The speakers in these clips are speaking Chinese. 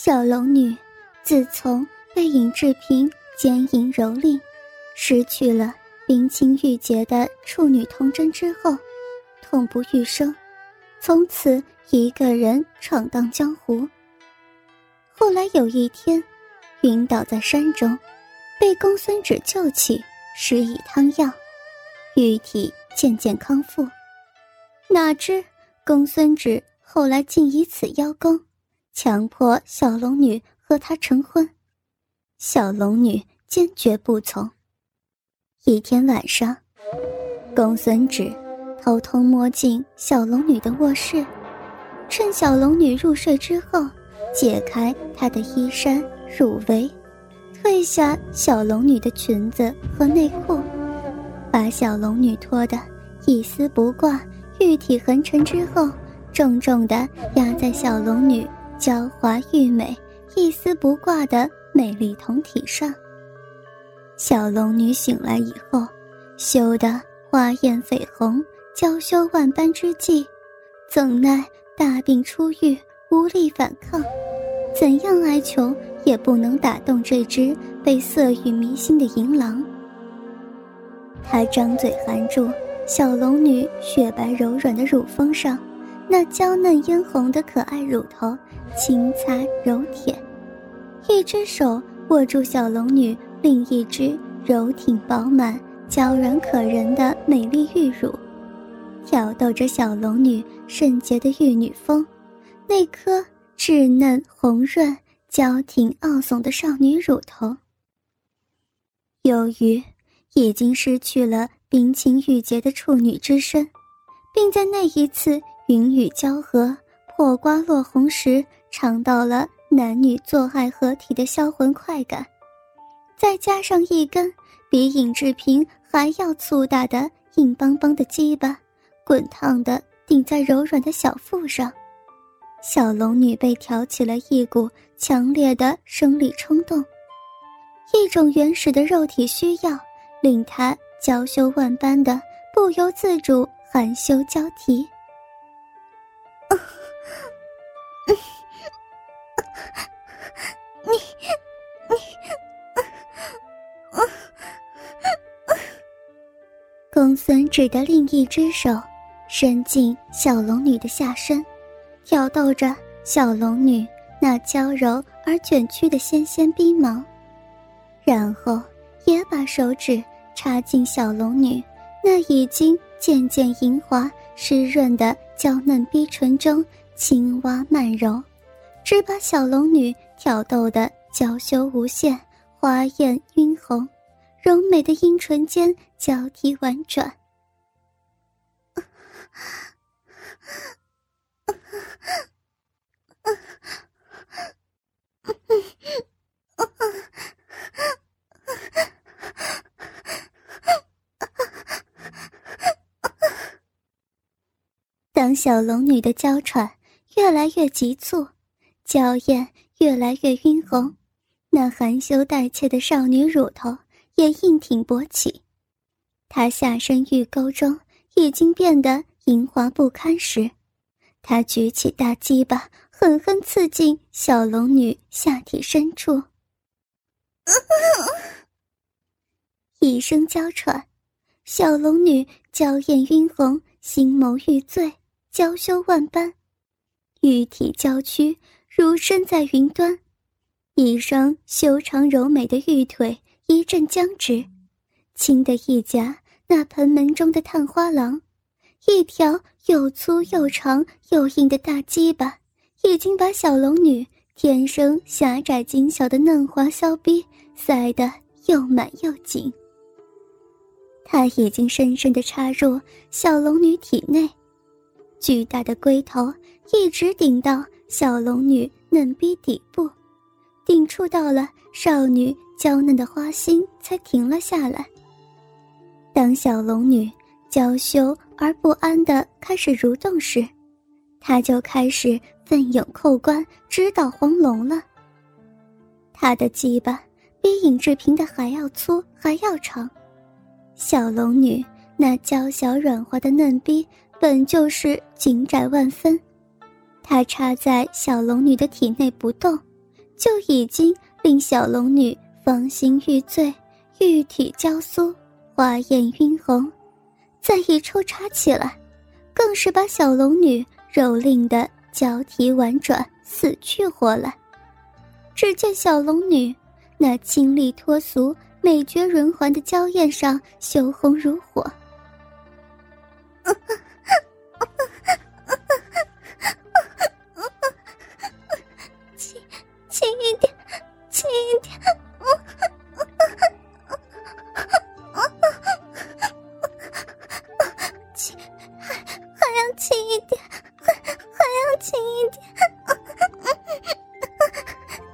小龙女自从被尹志平奸淫蹂躏，失去了冰清玉洁的处女童真之后，痛不欲生，从此一个人闯荡江湖。后来有一天，晕倒在山中，被公孙止救起，施以汤药，玉体渐渐康复。哪知公孙止后来竟以此邀功，强迫小龙女和他成婚。小龙女坚决不从。一天晚上，公孙止偷偷摸进小龙女的卧室，趁小龙女入睡之后，解开她的衣衫乳围，褪下小龙女的裙子和内裤，把小龙女脱得一丝不挂、玉体横陈之后，重重地压在小龙女娇滑玉美、一丝不挂的。美丽酮体上，小龙女醒来以后，羞得花艳绯红，娇羞万般之际，怎奈大病初愈，无力反抗，怎样哀求也不能打动这只被色欲迷心的淫狼。他张嘴含住小龙女雪白柔软的乳峰上，那娇嫩嫣红的可爱乳头，轻擦柔舔。一只手握住小龙女另一只柔挺饱满、娇软可人的美丽玉乳，挑逗着小龙女圣洁的玉女峰，那颗稚嫩红润、娇挺傲耸的少女乳头。由于已经失去了冰清玉洁的处女之身，并在那一次云雨交合、破瓜落红时尝到了。男女做爱合体的销魂快感，再加上一根比尹志平还要粗大的硬邦邦的鸡巴，滚烫的顶在柔软的小腹上，小龙女被挑起了一股强烈的生理冲动，一种原始的肉体需要，令她娇羞万般的不由自主含羞交啼。公孙止的另一只手伸进小龙女的下身，挑逗着小龙女那娇柔而卷曲的纤纤逼毛，然后也把手指插进小龙女那已经渐渐莹滑湿润的娇嫩逼唇中，轻挖慢揉。只把小龙女挑逗得娇羞无限，花艳晕红，柔美的阴唇间交替婉转。当小龙女的娇喘越来越急促。娇艳越来越晕红，那含羞带怯的少女乳头也硬挺勃起。他下身玉沟中已经变得莹滑不堪时，他举起大鸡巴，狠狠刺进小龙女下体深处。一声娇喘，小龙女娇艳晕红，心眸欲醉，娇羞万般，玉体娇躯。如身在云端，一双修长柔美的玉腿一阵僵直，轻的一夹那盆门中的探花郎，一条又粗又长又硬的大鸡巴，已经把小龙女天生狭窄精小的嫩滑小逼塞得又满又紧。他已经深深地插入小龙女体内，巨大的龟头一直顶到。小龙女嫩逼底部，顶触到了少女娇嫩的花心，才停了下来。当小龙女娇羞而不安地开始蠕动时，她就开始奋勇扣关，直捣黄龙了。她的鸡巴比尹志平的还要粗，还要长。小龙女那娇小软滑的嫩逼，本就是紧窄万分。他插在小龙女的体内不动，就已经令小龙女芳心欲醉，玉体娇酥，花艳晕红，再一抽插起来，更是把小龙女蹂躏的娇啼婉转，死去活来。只见小龙女那清丽脱俗、美绝人寰的娇艳上羞红如火。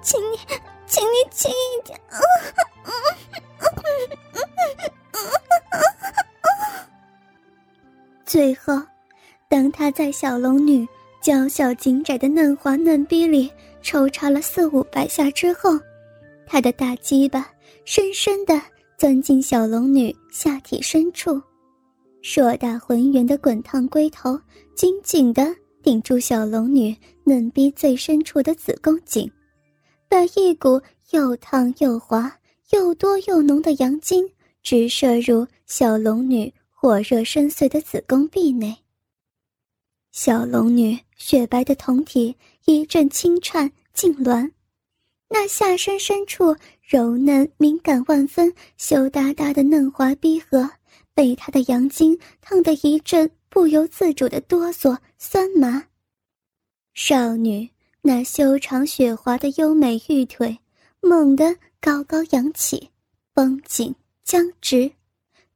请你，请你轻一点！最后，当他在小龙女娇小紧窄的嫩滑嫩逼里抽插了四五百下之后，他的大鸡巴深深的钻进小龙女下体深处，硕大浑圆的滚烫龟头紧紧的顶住小龙女嫩逼最深处的子宫颈，那一股。又烫又滑、又多又浓的阳精直射入小龙女火热深邃的子宫壁内。小龙女雪白的胴体一阵轻颤痉挛，那下身深处柔嫩敏感万分、羞答答的嫩滑逼核，被她的阳精烫得一阵不由自主的哆嗦酸麻。少女那修长雪滑的优美玉腿。猛地高高扬起，绷紧僵直，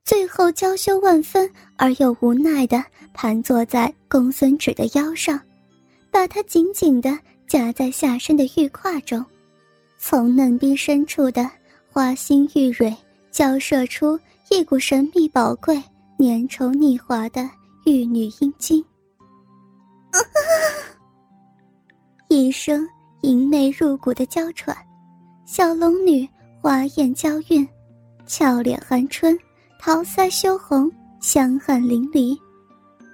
最后娇羞万分而又无奈地盘坐在公孙止的腰上，把他紧紧地夹在下身的玉胯中，从嫩逼深处的花心玉蕊交射出一股神秘宝贵、粘稠腻滑的玉女阴茎。一声淫媚入骨的娇喘。小龙女花艳娇韵，俏脸含春，桃腮羞红，香汗淋漓。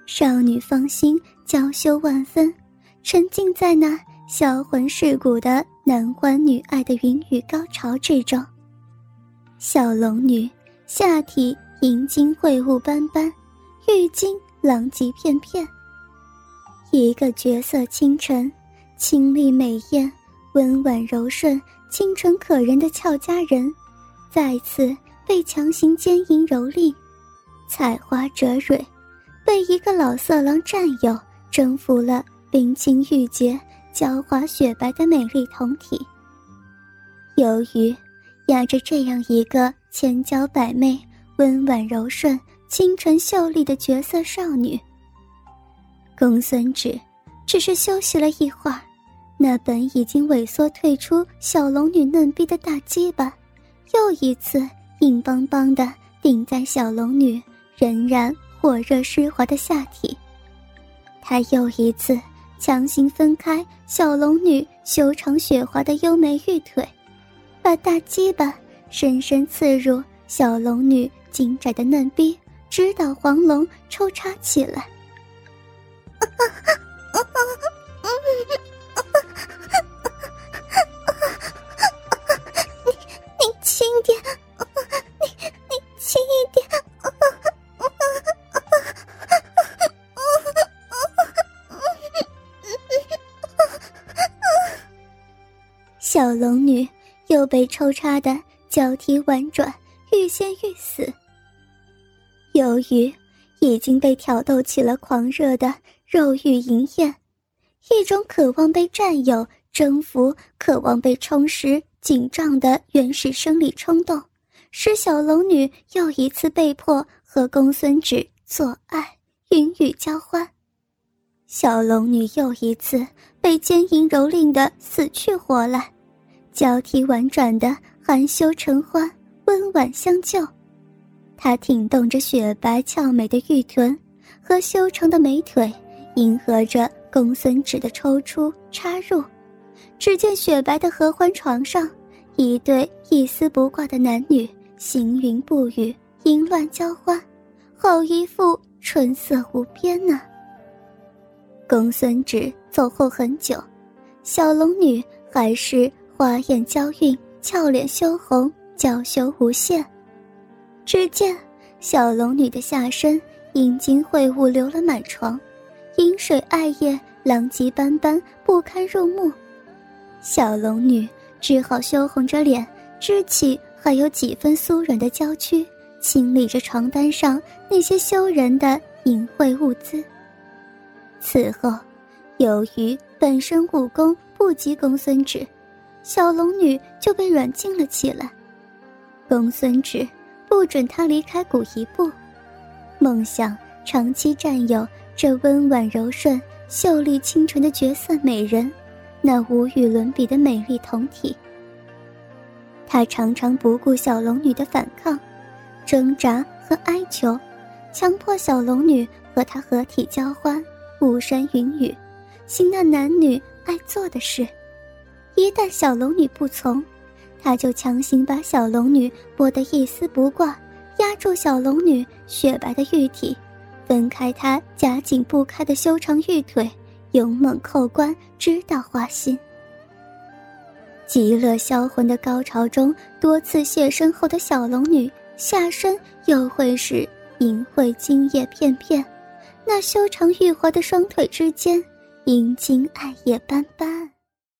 少女芳心娇羞万分，沉浸在那销魂蚀骨的男欢女爱的云雨高潮之中。小龙女下体银金秽物斑斑，玉金狼藉片片。一个绝色清晨，清丽美艳，温婉柔顺。清纯可人的俏佳人，再次被强行奸淫蹂躏，采花折蕊，被一个老色狼占有，征服了冰清玉洁、娇滑雪白的美丽酮体。由于压着这样一个千娇百媚、温婉柔顺、清纯秀丽的绝色少女，公孙止只是休息了一会儿。那本已经萎缩退出小龙女嫩逼的大鸡巴，又一次硬邦邦的顶在小龙女仍然火热湿滑的下体。他又一次强行分开小龙女修长雪滑的优美玉腿，把大鸡巴深深刺入小龙女紧窄的嫩逼，直捣黄龙，抽插起来。小龙女又被抽插的脚踢婉转，欲仙欲死。由于已经被挑逗起了狂热的肉欲淫艳，一种渴望被占有、征服、渴望被充实、紧张的原始生理冲动，使小龙女又一次被迫和公孙止做爱，云雨交欢。小龙女又一次被奸淫蹂躏的死去活来。交替婉转的含羞承欢，温婉相救。她挺动着雪白俏美的玉臀和修长的美腿，迎合着公孙止的抽出插入。只见雪白的合欢床上，一对一丝不挂的男女行云布雨，淫乱交欢，好一副春色无边呢。公孙止走后很久，小龙女还是。花艳娇韵，俏脸羞红，娇羞无限。只见小龙女的下身阴茎秽物流了满床，饮水艾叶狼藉斑斑，不堪入目。小龙女只好羞红着脸，支起还有几分酥软的娇躯，清理着床单上那些羞人的淫秽物资。此后，由于本身武功不及公孙止，小龙女就被软禁了起来。公孙止不准她离开谷一步，梦想长期占有这温婉柔顺、秀丽清纯的绝色美人。那无与伦比的美丽酮体，他常常不顾小龙女的反抗、挣扎和哀求，强迫小龙女和他合体交欢、巫山云雨，行那男女爱做的事。一旦小龙女不从，他就强行把小龙女剥得一丝不挂，压住小龙女雪白的玉体，分开她夹紧不开的修长玉腿。勇猛扣关，直到花心。极乐销魂的高潮中，多次现身后的小龙女下身又会是淫秽精液片片，那修长玉滑的双腿之间，阴茎暗夜斑斑。